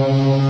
快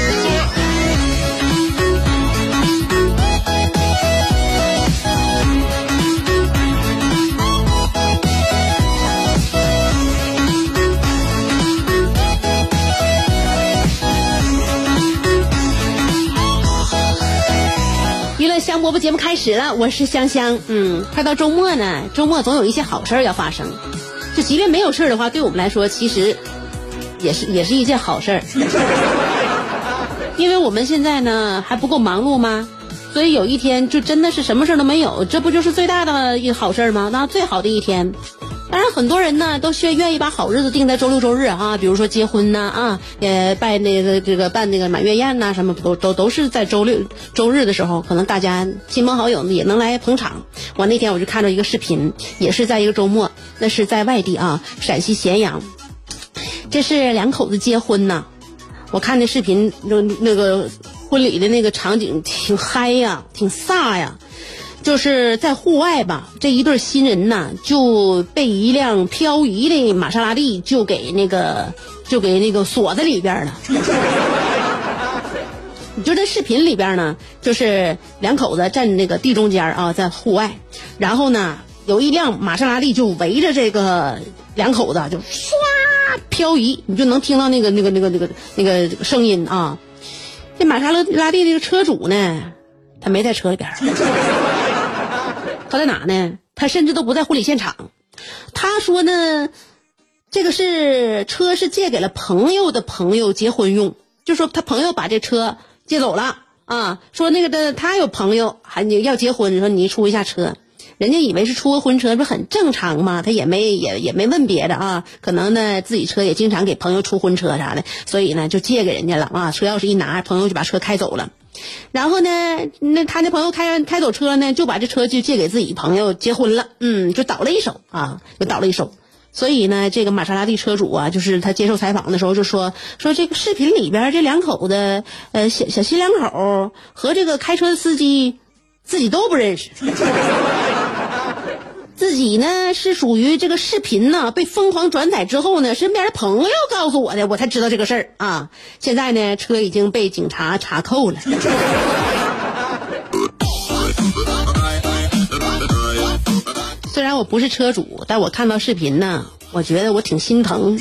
香饽饽节目开始了，我是香香。嗯，快到周末呢，周末总有一些好事儿要发生。就即便没有事儿的话，对我们来说其实也是也是一件好事儿，因为我们现在呢还不够忙碌吗？所以有一天就真的是什么事儿都没有，这不就是最大的一好事儿吗？那最好的一天。当然，很多人呢都是愿意把好日子定在周六周日啊，比如说结婚呐啊，呃，办那个这个办那个满月宴呐、什么都都都是在周六周日的时候，可能大家亲朋好友也能来捧场。我那天我就看到一个视频，也是在一个周末，那是在外地啊，陕西咸阳，这是两口子结婚呐。我看那视频，那那个婚礼的那个场景挺嗨呀，挺飒呀。就是在户外吧，这一对新人呢就被一辆漂移的玛莎拉蒂就给那个就给那个锁在里边了。你就这视频里边呢，就是两口子站那个地中间啊，在户外，然后呢有一辆玛莎拉蒂就围着这个两口子就唰漂移，你就能听到那个那个那个那个那个声音啊。这玛莎拉拉蒂这个车主呢，他没在车里边。他在哪呢？他甚至都不在婚礼现场。他说呢，这个是车是借给了朋友的朋友结婚用，就说他朋友把这车借走了啊。说那个的他有朋友还你要结婚，说你出一下车，人家以为是出个婚车，不是很正常吗？他也没也也没问别的啊。可能呢自己车也经常给朋友出婚车啥的，所以呢就借给人家了啊。车钥匙一拿，朋友就把车开走了。然后呢，那他那朋友开开走车呢，就把这车就借给自己朋友结婚了，嗯，就倒了一手啊，就倒了一手。所以呢，这个玛莎拉蒂车主啊，就是他接受采访的时候就说说这个视频里边这两口子，呃，小小新两口和这个开车的司机自己都不认识。自己呢是属于这个视频呢被疯狂转载之后呢，身边的朋友告诉我的，我才知道这个事儿啊。现在呢，车已经被警察查扣了。虽然我不是车主，但我看到视频呢，我觉得我挺心疼。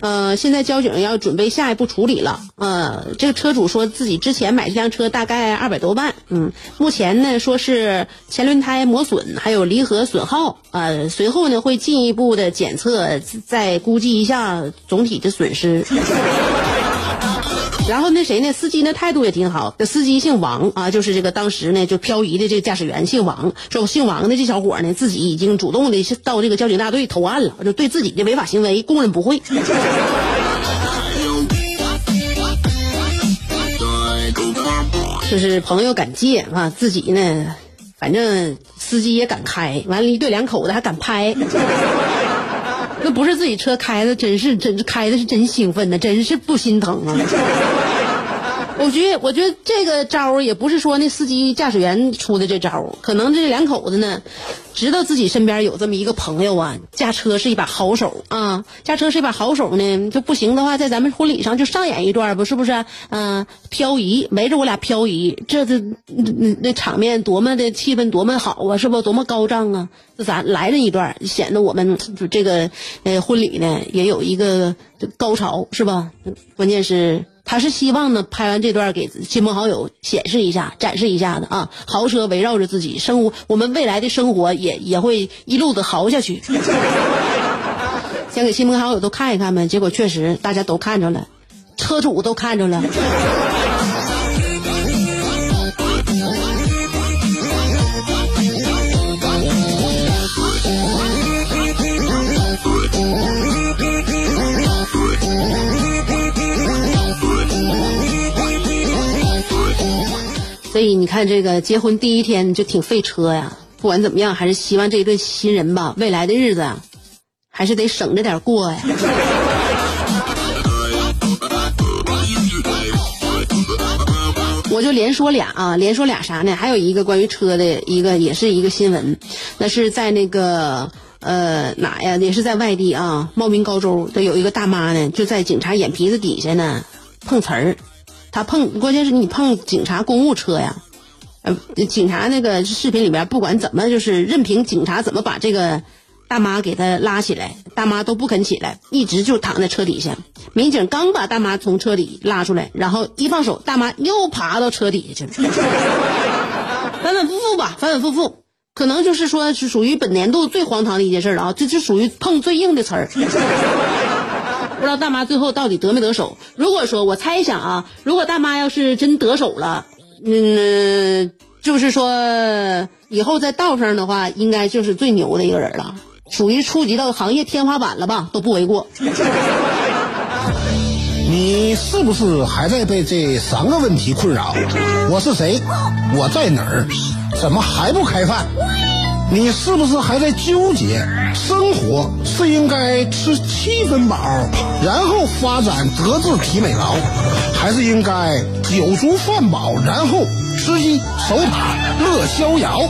呃，现在交警要准备下一步处理了。呃，这个车主说自己之前买这辆车大概二百多万，嗯，目前呢说是前轮胎磨损，还有离合损耗，呃，随后呢会进一步的检测，再估计一下总体的损失。然后那谁呢？司机那态度也挺好。这司机姓王啊，就是这个当时呢就漂移的这个驾驶员姓王。说姓王的这小伙呢，自己已经主动的到这个交警大队投案了，就对自己的违法行为供认不讳。就是朋友敢借啊，自己呢，反正司机也敢开，完了，一对两口子还敢拍。那不是自己车开的，真是真开的是真兴奋呢，真是不心疼啊！我觉得，我觉得这个招儿也不是说那司机驾驶员出的这招儿，可能这两口子呢，知道自己身边有这么一个朋友啊，驾车是一把好手啊，驾车是一把好手呢，就不行的话，在咱们婚礼上就上演一段不是不是？嗯、漂移，围着我俩漂移，这这那那场面多么的气氛多么好啊，是不多么高涨啊？这咱来这一段，显得我们就这个呃婚礼呢也有一个高潮，是吧？关键是。他是希望呢拍完这段给亲朋好友显示一下、展示一下的啊。豪车围绕着自己生活，我们未来的生活也也会一路的豪下去。想给亲朋好友都看一看呗，结果确实大家都看着了，车主都看着了。你看，这个结婚第一天就挺费车呀。不管怎么样，还是希望这对新人吧，未来的日子啊，还是得省着点过呀。我就连说俩啊，连说俩啥呢？还有一个关于车的一个，也是一个新闻，那是在那个呃哪呀？也是在外地啊，茂名高州的有一个大妈呢，就在警察眼皮子底下呢碰瓷儿。他碰，关键是你碰警察公务车呀，呃，警察那个视频里边，不管怎么，就是任凭警察怎么把这个大妈给他拉起来，大妈都不肯起来，一直就躺在车底下。民警刚把大妈从车里拉出来，然后一放手，大妈又爬到车底下去了。反反复复吧，反反复复，可能就是说是属于本年度最荒唐的一件事了啊！这是属于碰最硬的词儿。不知道大妈最后到底得没得手？如果说我猜想啊，如果大妈要是真得手了，嗯，就是说以后在道上的话，应该就是最牛的一个人了，属于触及到行业天花板了吧，都不为过。你是不是还在被这三个问题困扰？我是谁？我在哪儿？怎么还不开饭？你是不是还在纠结？生活是应该吃七分饱，然后发展德智体美劳，还是应该酒足饭饱，然后吃鸡守塔乐逍遥？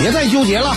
别再纠结了，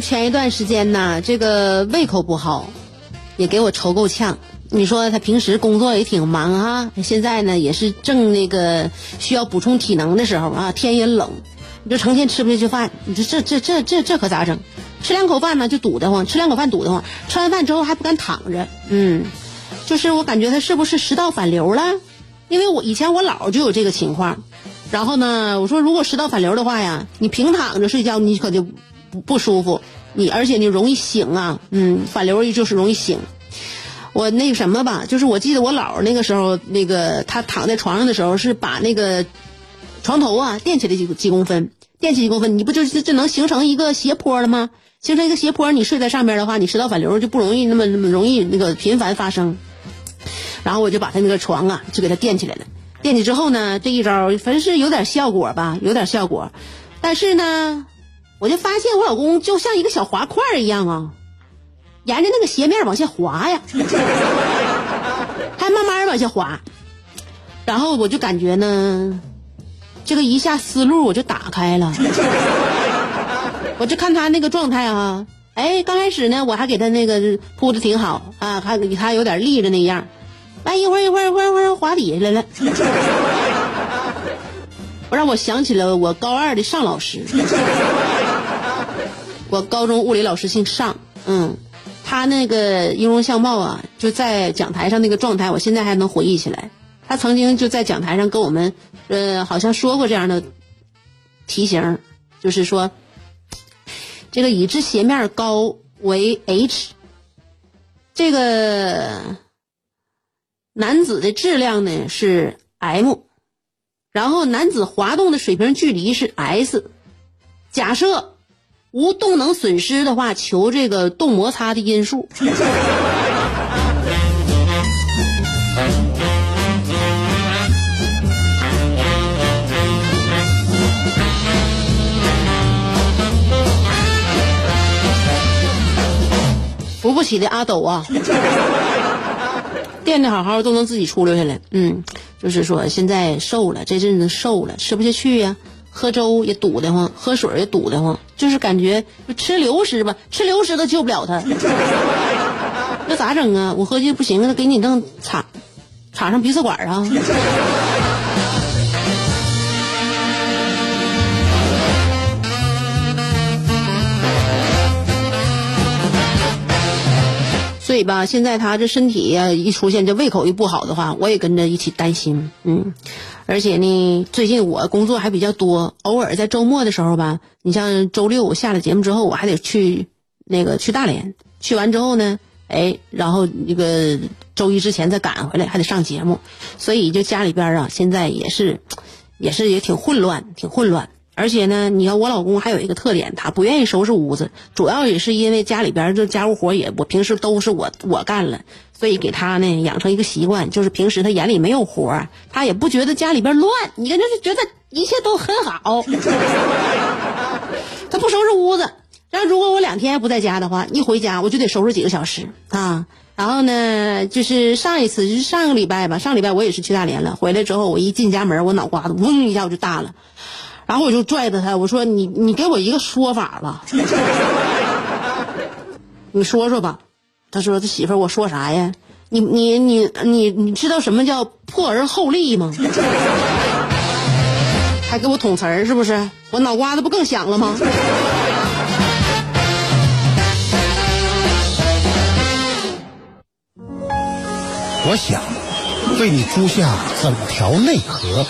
前一段时间呢，这个胃口不好，也给我愁够呛。你说他平时工作也挺忙啊，现在呢也是正那个需要补充体能的时候啊，天也冷，你就成天吃不下去饭，你说这这这这这可咋整？吃两口饭呢就堵得慌，吃两口饭堵得慌，吃完饭之后还不敢躺着，嗯，就是我感觉他是不是食道反流了？因为我以前我姥就有这个情况，然后呢，我说如果食道反流的话呀，你平躺着睡觉你可就不不舒服。你而且你容易醒啊，嗯，反流就是容易醒。我那个什么吧，就是我记得我姥那个时候，那个她躺在床上的时候，是把那个床头啊垫起来几几公分，垫起几公分，你不就就能形成一个斜坡了吗？形成一个斜坡，你睡在上面的话，你食道反流就不容易那么那么容易那个频繁发生。然后我就把他那个床啊就给他垫起来了，垫起之后呢，这一招反正是有点效果吧，有点效果，但是呢。我就发现我老公就像一个小滑块一样啊，沿着那个斜面往下滑呀，还慢慢往下滑。然后我就感觉呢，这个一下思路我就打开了。我就看他那个状态啊，哎，刚开始呢我还给他那个铺的挺好啊，还给他有点立着那样，哎，一会儿一会儿一会儿一会儿滑底下来了。我让我想起了我高二的尚老师。我高中物理老师姓尚，嗯，他那个音容相貌啊，就在讲台上那个状态，我现在还能回忆起来。他曾经就在讲台上跟我们，呃，好像说过这样的题型，就是说，这个已知斜面高为 h，这个男子的质量呢是 M，然后男子滑动的水平距离是 S。假设无动能损失的话，求这个动摩擦的因数。扶不起的阿斗啊，垫的好好都能自己出溜下来。嗯，就是说现在瘦了，这阵子瘦了，吃不下去呀，喝粥也堵得慌，喝水也堵得慌，就是感觉吃流食吧，吃流食都救不了他。那咋整啊？我合计不行，那给你弄插插上鼻饲管啊。以吧，现在他这身体呀一出现这胃口一不好的话，我也跟着一起担心。嗯，而且呢，最近我工作还比较多，偶尔在周末的时候吧，你像周六我下了节目之后，我还得去那个去大连，去完之后呢，哎，然后那个周一之前再赶回来，还得上节目，所以就家里边啊，现在也是，也是也挺混乱，挺混乱。而且呢，你看我老公还有一个特点，他不愿意收拾屋子，主要也是因为家里边这家务活也我平时都是我我干了，所以给他呢养成一个习惯，就是平时他眼里没有活他也不觉得家里边乱，你看他就觉得一切都很好。他不收拾屋子，然后如果我两天不在家的话，一回家我就得收拾几个小时啊。然后呢，就是上一次就是上个礼拜吧，上礼拜我也是去大连了，回来之后我一进家门，我脑瓜子嗡一下我就大了。然后我就拽着他，我说：“你你给我一个说法吧，你说说吧。”他说：“他媳妇，我说啥呀？你你你你你知道什么叫破而后立吗？还给我捅词儿是不是？我脑瓜子不更响了吗？”我想为你租下整条内河。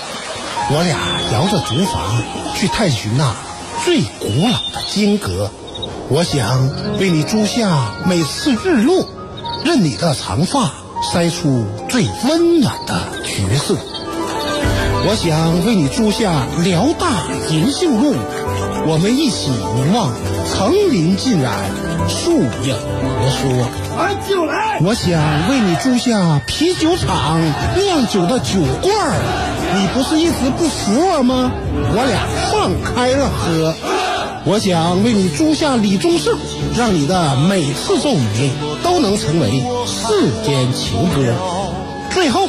我俩摇着竹筏去探寻那最古老的金阁，我想为你租下每次日落，任你的长发筛出最温暖的橘色。我想为你租下辽大银杏路，我们一起凝望层林尽染，树影婆娑。我想为你租下啤酒厂酿酒的酒罐儿。你不是一直不服我吗？我俩放开了喝。我想为你租下李宗盛，让你的每次奏鸣都能成为世间情歌。最后，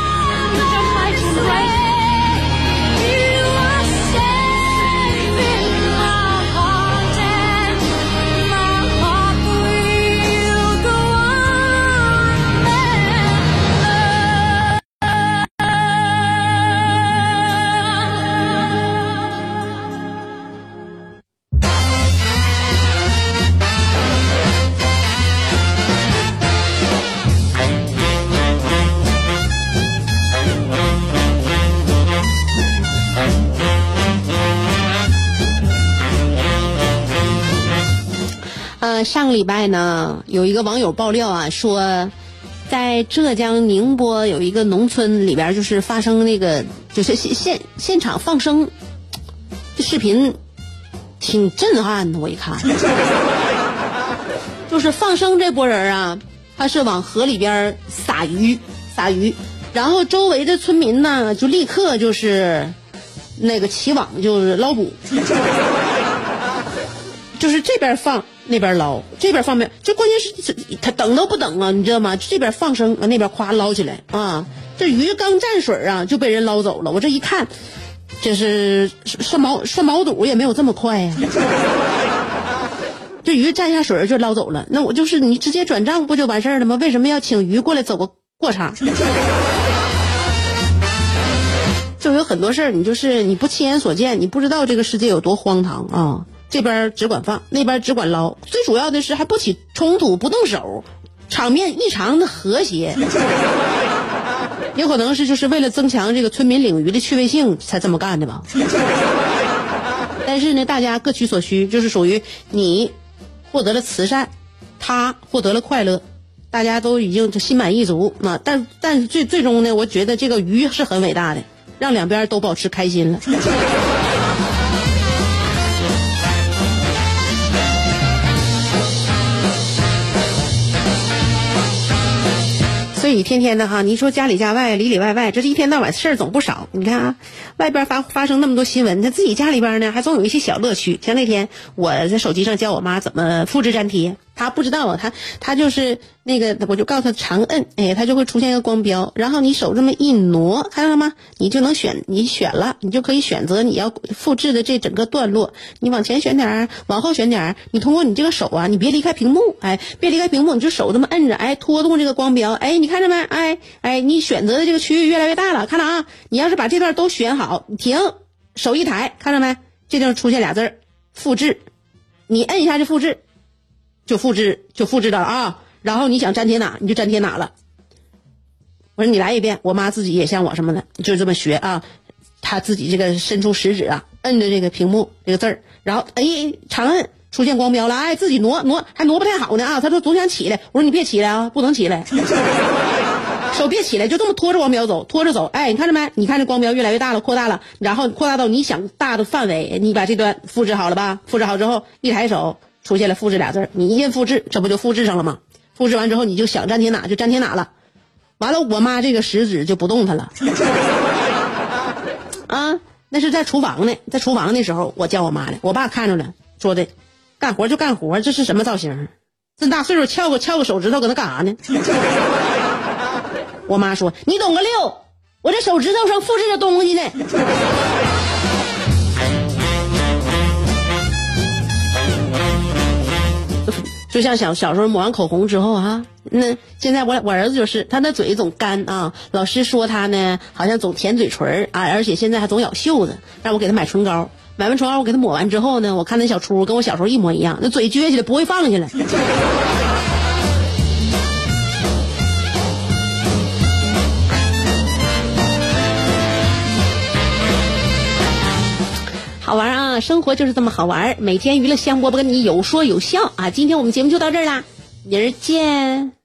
呃上个礼拜呢，有一个网友爆料啊，说在浙江宁波有一个农村里边，就是发生那个就是现现现场放生，这视频挺震撼的。我一看，就是放生这波人啊，他是往河里边撒鱼撒鱼，然后周围的村民呢就立刻就是那个起网就是捞捕，就是这边放。那边捞，这边放没，这关键是他等都不等啊，你知道吗？这边放生，那边夸捞起来啊，这鱼刚蘸水啊就被人捞走了。我这一看，这是涮毛涮毛肚也没有这么快呀。这鱼蘸下水就捞走了，那我就是你直接转账不就完事儿了吗？为什么要请鱼过来走个过场？就有很多事儿，你就是你不亲眼所见，你不知道这个世界有多荒唐啊。这边只管放，那边只管捞，最主要的是还不起冲突，不动手，场面异常的和谐。有可能是就是为了增强这个村民领鱼的趣味性才这么干的吧。但是呢，大家各取所需，就是属于你获得了慈善，他获得了快乐，大家都已经心满意足啊。但但最最终呢，我觉得这个鱼是很伟大的，让两边都保持开心了。以天天的哈，你说家里家外里里外外，这是一天到晚事儿总不少。你看啊，外边发发生那么多新闻，他自己家里边呢还总有一些小乐趣。像那天我在手机上教我妈怎么复制粘贴，他不知道啊，他他就是那个，我就告诉他长摁，哎，他就会出现一个光标，然后你手这么一挪，看到了吗？你就能选，你选了，你就可以选择你要复制的这整个段落。你往前选点儿，往后选点儿，你通过你这个手啊，你别离开屏幕，哎，别离开屏幕，你就手这么摁着，哎，拖动这个光标，哎，你看着没？哎哎，你选择的这个区域越来越大了，看着啊，你要是把这段都选好，你停，手一抬，看着没？这地方出现俩字儿，复制，你摁一下就复制，就复制就复制的啊。然后你想粘贴哪，你就粘贴哪了。我说你来一遍，我妈自己也像我什么的，就这么学啊。她自己这个伸出食指啊，摁着这个屏幕这个字儿，然后哎长摁出现光标了，哎自己挪挪还挪不太好呢啊。她说总想起来，我说你别起来啊，不能起来，手别起来，就这么拖着光标走，拖着走。哎，你看着没？你看这光标越来越大了，扩大了，然后扩大到你想大的范围，你把这段复制好了吧？复制好之后，一抬手出现了复制俩字儿，你一键复制，这不就复制上了吗？复制完之后，你就想粘贴哪就粘贴哪了。完了，我妈这个食指就不动弹了。啊，那是在厨房呢，在厨房那时候我教我妈的，我爸看着了，说的，干活就干活，这是什么造型？这么大岁数翘个翘个手指头搁那干啥呢？我妈说：“你懂个六，我这手指头上复制着东西呢。”就像小小时候抹完口红之后啊，那现在我我儿子就是他那嘴总干啊，老师说他呢好像总舔嘴唇儿啊，而且现在还总咬袖子，让我给他买唇膏。买完唇膏我给他抹完之后呢，我看那小初跟我小时候一模一样，那嘴撅起来不会放下来。生活就是这么好玩，每天娱乐香饽饽跟你有说有笑啊！今天我们节目就到这儿啦，明儿见。